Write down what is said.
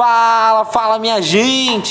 Fala, fala minha gente!